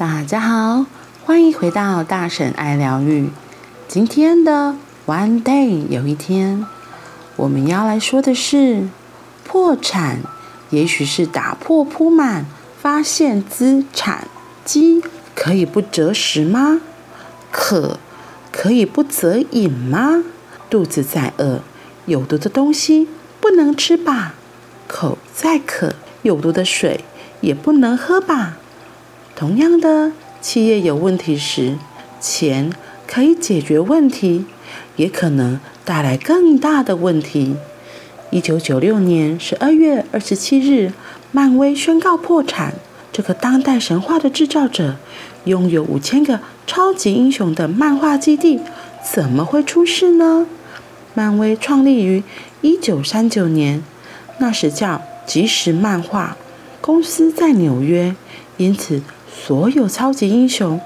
大家好，欢迎回到大婶爱疗愈。今天的 One Day 有一天，我们要来说的是破产，也许是打破铺满，发现资产。饥可以不择食吗？渴可以不择饮吗？肚子再饿，有毒的东西不能吃吧？口再渴，有毒的水也不能喝吧？同样的，企业有问题时，钱可以解决问题，也可能带来更大的问题。一九九六年十二月二十七日，漫威宣告破产。这个当代神话的制造者，拥有五千个超级英雄的漫画基地，怎么会出事呢？漫威创立于一九三九年，那时叫即时漫画，公司在纽约，因此。所有超级英雄，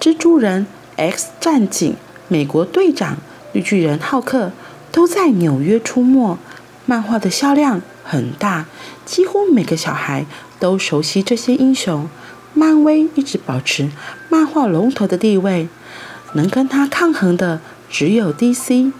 蜘蛛人、X 战警、美国队长、绿巨人浩克都在纽约出没。漫画的销量很大，几乎每个小孩都熟悉这些英雄。漫威一直保持漫画龙头的地位，能跟它抗衡的只有 DC。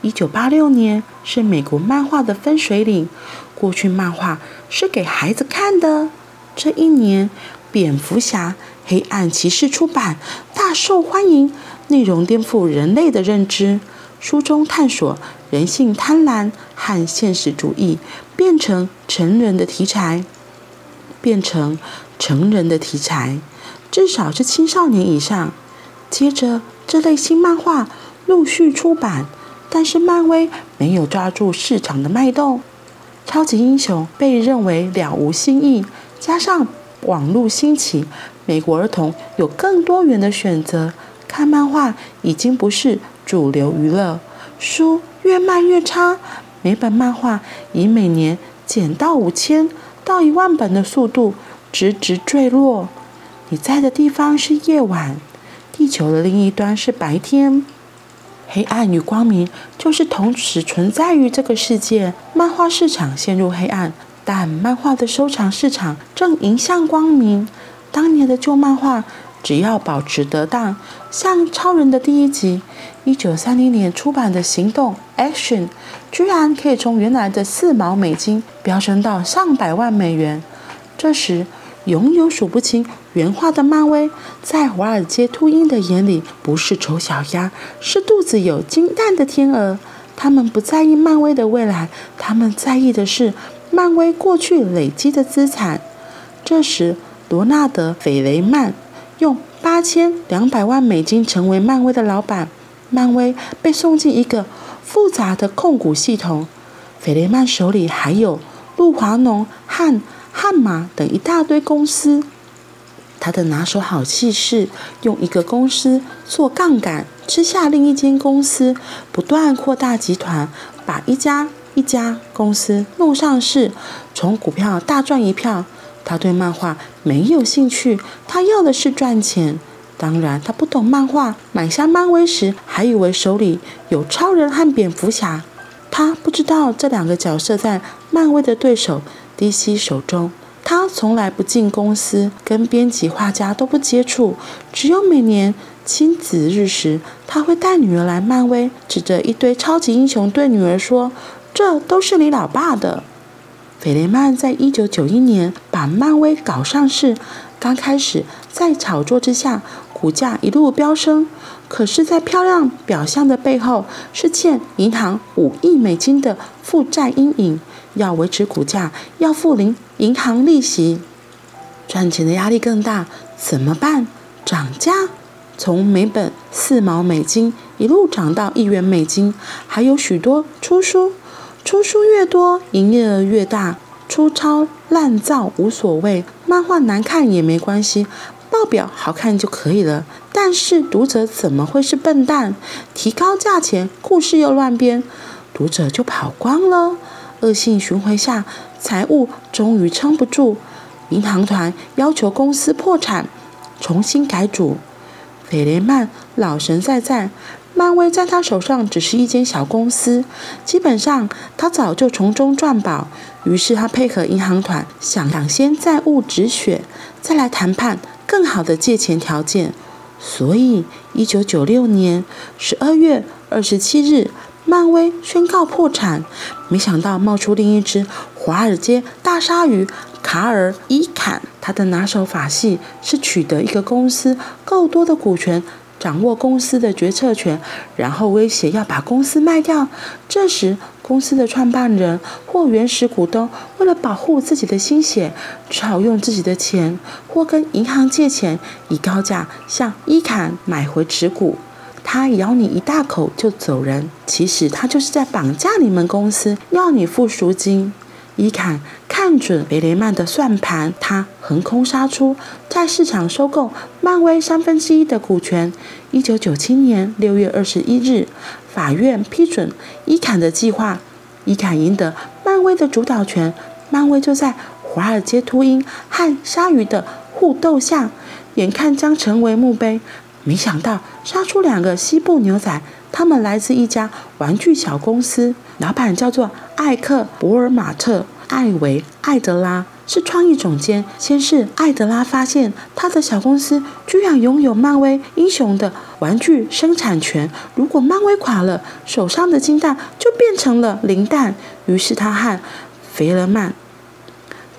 一九八六年是美国漫画的分水岭，过去漫画是给孩子看的，这一年。蝙蝠侠：黑暗骑士出版，大受欢迎，内容颠覆人类的认知。书中探索人性贪婪和现实主义，变成成人的题材，变成成人的题材，至少是青少年以上。接着，这类新漫画陆续出版，但是漫威没有抓住市场的脉动，超级英雄被认为了无新意，加上。网络兴起，美国儿童有更多元的选择，看漫画已经不是主流娱乐。书越卖越差，每本漫画以每年减到五千到一万本的速度直直坠落。你在的地方是夜晚，地球的另一端是白天，黑暗与光明就是同时存在于这个世界。漫画市场陷入黑暗。但漫画的收藏市场正迎向光明。当年的旧漫画，只要保持得当，像超人的第一集，一九三零年出版的《行动》（Action），居然可以从原来的四毛美金飙升到上百万美元。这时，拥有数不清原画的漫威，在华尔街秃鹰的眼里，不是丑小鸭，是肚子有金蛋的天鹅。他们不在意漫威的未来，他们在意的是。漫威过去累积的资产。这时，罗纳德·斐雷曼用八千两百万美金成为漫威的老板。漫威被送进一个复杂的控股系统。斐雷曼手里还有露华浓和汉玛等一大堆公司。他的拿手好戏是用一个公司做杠杆，吃下另一间公司，不断扩大集团，把一家。一家公司弄上市，从股票大赚一票。他对漫画没有兴趣，他要的是赚钱。当然，他不懂漫画。买下漫威时，还以为手里有超人和蝙蝠侠。他不知道这两个角色在漫威的对手 DC 手中。他从来不进公司，跟编辑、画家都不接触。只有每年亲子日时，他会带女儿来漫威，指着一堆超级英雄对女儿说。这都是你老爸的。斐雷曼在一九九一年把漫威搞上市，刚开始在炒作之下，股价一路飙升。可是，在漂亮表象的背后，是欠银行五亿美金的负债阴影。要维持股价，要付零银行利息，赚钱的压力更大。怎么办？涨价，从每本四毛美金一路涨到一元美金，还有许多出书。出书越多，营业额越大。粗糙滥造无所谓，漫画难看也没关系，报表好看就可以了。但是读者怎么会是笨蛋？提高价钱，故事又乱编，读者就跑光了。恶性循环下，财务终于撑不住，银行团要求公司破产，重新改组。斐雷曼老神在在。漫威在他手上只是一间小公司，基本上他早就从中赚饱。于是他配合银行团，想先债务止血，再来谈判更好的借钱条件。所以，一九九六年十二月二十七日，漫威宣告破产。没想到冒出另一只华尔街大鲨鱼卡尔·伊坎。他的拿手法系是取得一个公司够多的股权。掌握公司的决策权，然后威胁要把公司卖掉。这时，公司的创办人或原始股东为了保护自己的心血，只好用自己的钱或跟银行借钱，以高价向伊坎买回持股。他咬你一大口就走人，其实他就是在绑架你们公司，要你付赎金。伊坎看准弗雷曼的算盘，他横空杀出，在市场收购漫威三分之一的股权。一九九七年六月二十一日，法院批准伊坎的计划，伊坎赢得漫威的主导权。漫威就在华尔街秃鹰和鲨鱼的互斗下，眼看将成为墓碑，没想到杀出两个西部牛仔，他们来自一家玩具小公司，老板叫做艾克·博尔马特。艾维·艾德拉是创意总监。先是艾德拉发现他的小公司居然拥有漫威英雄的玩具生产权，如果漫威垮了，手上的金蛋就变成了零蛋。于是他和弗雷曼、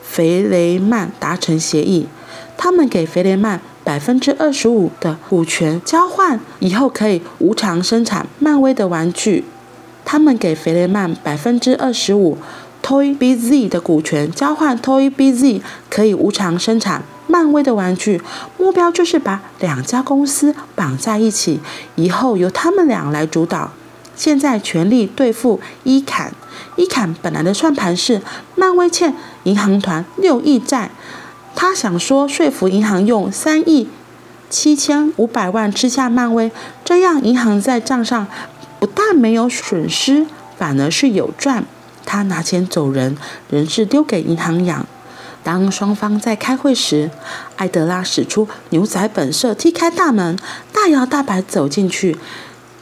弗雷曼达成协议，他们给弗雷曼百分之二十五的股权，交换以后可以无偿生产漫威的玩具。他们给弗雷曼百分之二十五。Toy BZ 的股权交换，Toy BZ 可以无偿生产漫威的玩具。目标就是把两家公司绑在一起，以后由他们俩来主导。现在全力对付伊坎。伊坎本来的算盘是漫威欠银行团六亿债，他想说说服银行用三亿七千五百万吃下漫威，这样银行在账上不但没有损失，反而是有赚。他拿钱走人，人质丢给银行养。当双方在开会时，艾德拉使出牛仔本色，踢开大门，大摇大摆走进去，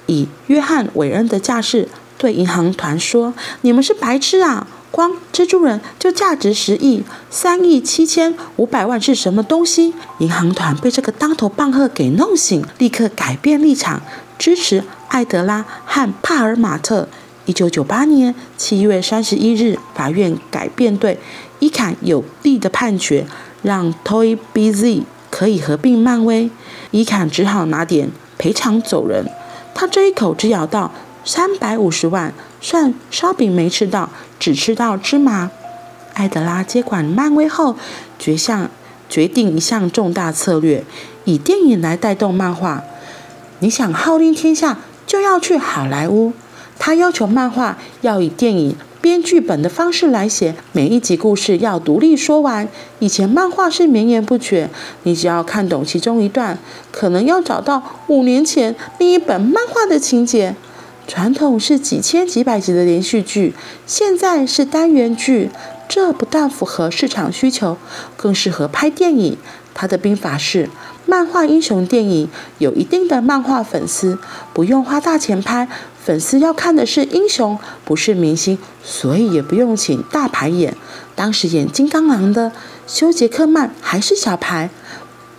以约翰·韦恩的架势对银行团说：“你们是白痴啊！光蜘蛛人就价值十亿，三亿七千五百万是什么东西？”银行团被这个当头棒喝给弄醒，立刻改变立场，支持艾德拉和帕尔马特。一九九八年七月三十一日，法院改变对伊坎有利的判决，让 Toy BZ 可以合并漫威。伊坎只好拿点赔偿走人。他这一口只咬到三百五十万，算烧饼没吃到，只吃到芝麻。艾德拉接管漫威后，决项决定一项重大策略，以电影来带动漫画。你想号令天下，就要去好莱坞。他要求漫画要以电影编剧本的方式来写，每一集故事要独立说完。以前漫画是绵延不绝，你只要看懂其中一段，可能要找到五年前另一本漫画的情节。传统是几千几百集的连续剧，现在是单元剧，这不但符合市场需求，更适合拍电影。他的兵法是：漫画英雄电影有一定的漫画粉丝，不用花大钱拍。粉丝要看的是英雄，不是明星，所以也不用请大牌演。当时演金刚狼的休杰克曼还是小牌。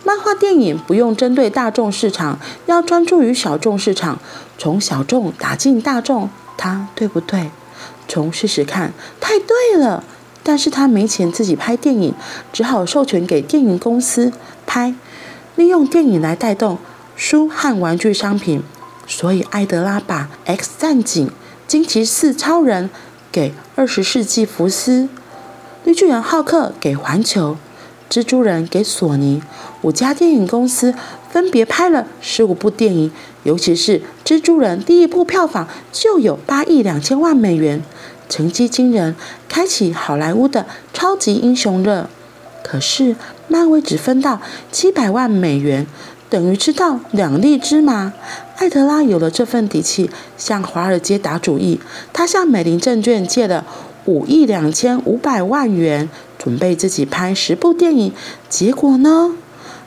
漫画电影不用针对大众市场，要专注于小众市场，从小众打进大众。他对不对？从事实看，太对了。但是他没钱自己拍电影，只好授权给电影公司拍，利用电影来带动书和玩具商品。所以，艾德拉把《X 战警》、《惊奇四超人》给二十世纪福斯，《绿巨人浩克》给环球，《蜘蛛人》给索尼。五家电影公司分别拍了十五部电影，尤其是《蜘蛛人》第一部票房就有八亿两千万美元，成绩惊人，开启好莱坞的超级英雄热。可是，漫威只分到七百万美元。等于吃到两粒芝麻。艾德拉有了这份底气，向华尔街打主意。他向美林证券借了五亿两千五百万元，准备自己拍十部电影。结果呢？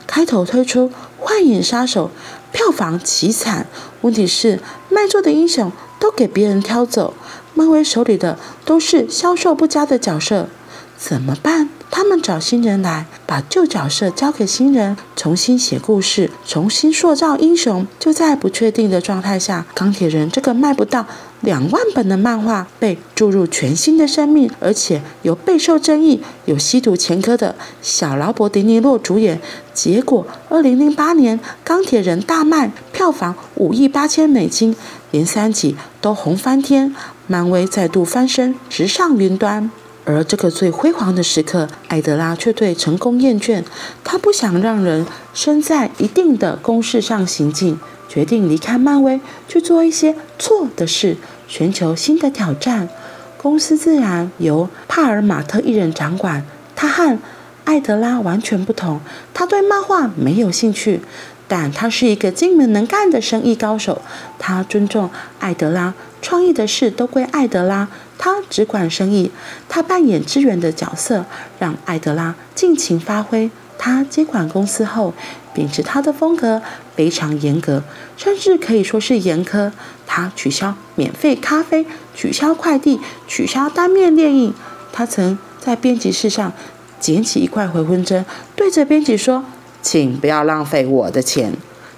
开头推出《幻影杀手》，票房凄惨。问题是卖座的英雄都给别人挑走，漫威手里的都是销售不佳的角色。怎么办？他们找新人来，把旧角色交给新人，重新写故事，重新塑造英雄。就在不确定的状态下，钢铁人这个卖不到两万本的漫画被注入全新的生命，而且有备受争议、有吸毒前科的小劳勃·迪尼洛主演。结果，二零零八年钢铁人大卖，票房五亿八千美金，连三集都红翻天，漫威再度翻身，直上云端。而这个最辉煌的时刻，艾德拉却对成功厌倦。他不想让人生在一定的公式上行进，决定离开漫威，去做一些错的事，寻求新的挑战。公司自然由帕尔马特一人掌管。他和艾德拉完全不同，他对漫画没有兴趣。但他是一个精明能干的生意高手，他尊重艾德拉，创意的事都归艾德拉，他只管生意。他扮演支援的角色，让艾德拉尽情发挥。他接管公司后，秉持他的风格，非常严格，甚至可以说是严苛。他取消免费咖啡，取消快递，取消单面电影。他曾在编辑室上捡起一块回纹针，对着编辑说。请不要浪费我的钱。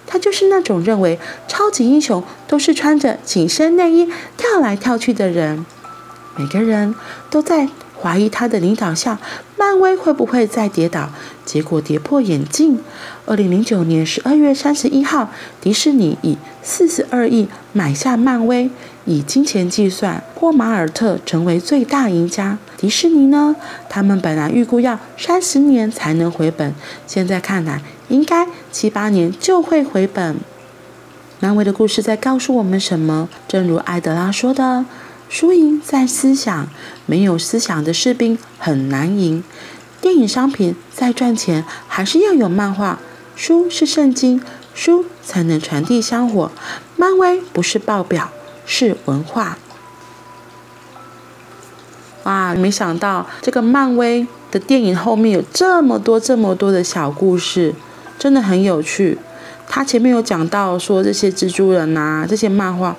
他就是那种认为超级英雄都是穿着紧身内衣跳来跳去的人。每个人都在怀疑他的领导下，漫威会不会再跌倒？结果跌破眼镜。二零零九年十二月三十一号，迪士尼以四十二亿买下漫威。以金钱计算，霍马尔特成为最大赢家。迪士尼呢？他们本来预估要三十年才能回本，现在看来应该七八年就会回本。漫威的故事在告诉我们什么？正如艾德拉说的：“输赢在思想，没有思想的士兵很难赢。电影商品再赚钱，还是要有漫画。书是圣经，书才能传递香火。漫威不是报表。”是文化，哇！没想到这个漫威的电影后面有这么多、这么多的小故事，真的很有趣。他前面有讲到说这些蜘蛛人啊，这些漫画，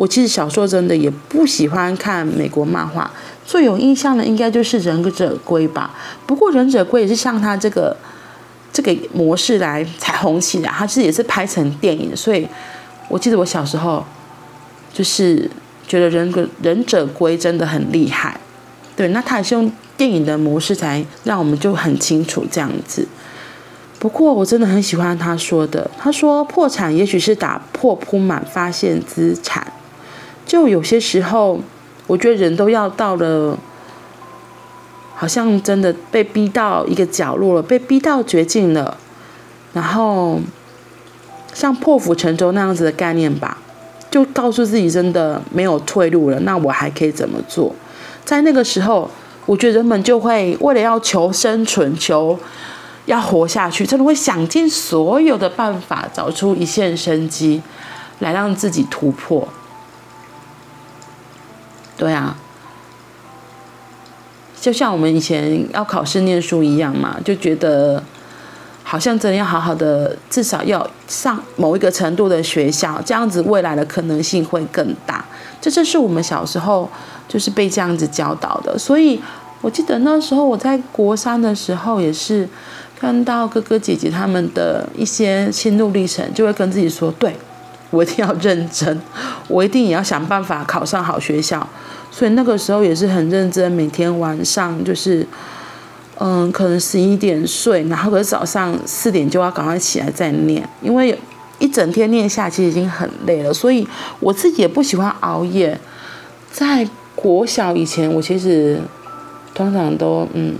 我其实小时候真的也不喜欢看美国漫画，最有印象的应该就是《忍者龟》吧。不过《忍者龟》也是像他这个这个模式来才红起来，他其实也是拍成电影，所以我记得我小时候。就是觉得人格忍者龟真的很厉害，对，那他也是用电影的模式才让我们就很清楚这样子。不过我真的很喜欢他说的，他说破产也许是打破铺满发现资产，就有些时候我觉得人都要到了，好像真的被逼到一个角落了，被逼到绝境了，然后像破釜沉舟那样子的概念吧。就告诉自己真的没有退路了，那我还可以怎么做？在那个时候，我觉得人们就会为了要求生存、求要活下去，真的会想尽所有的办法，找出一线生机，来让自己突破。对啊，就像我们以前要考试念书一样嘛，就觉得。好像真的要好好的，至少要上某一个程度的学校，这样子未来的可能性会更大。这正是我们小时候就是被这样子教导的。所以我记得那时候我在国三的时候，也是看到哥哥姐姐他们的一些心路历程，就会跟自己说：对，我一定要认真，我一定也要想办法考上好学校。所以那个时候也是很认真，每天晚上就是。嗯，可能十一点睡，然后可是早上四点就要赶快起来再念，因为一整天念下其实已经很累了，所以我自己也不喜欢熬夜。在国小以前，我其实通常都嗯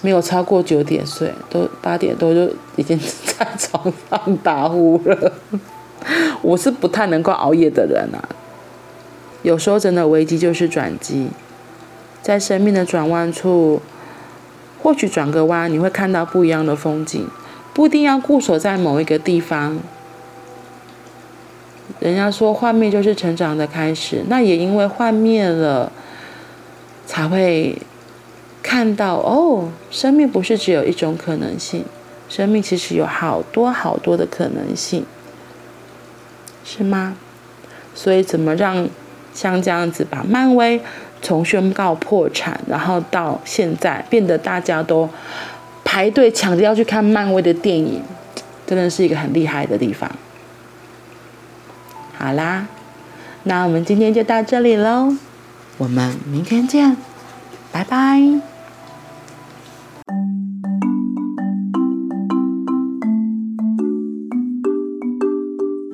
没有超过九点睡，都八点多就已经 在床上打呼了。我是不太能够熬夜的人啊。有时候真的危机就是转机，在生命的转弯处。或许转个弯，你会看到不一样的风景，不一定要固守在某一个地方。人家说幻灭就是成长的开始，那也因为幻灭了，才会看到哦，生命不是只有一种可能性，生命其实有好多好多的可能性，是吗？所以怎么让像这样子把漫威从宣告破产，然后到现在变得大家都排队抢着要去看漫威的电影，真的是一个很厉害的地方。好啦，那我们今天就到这里喽，我们明天见，拜拜。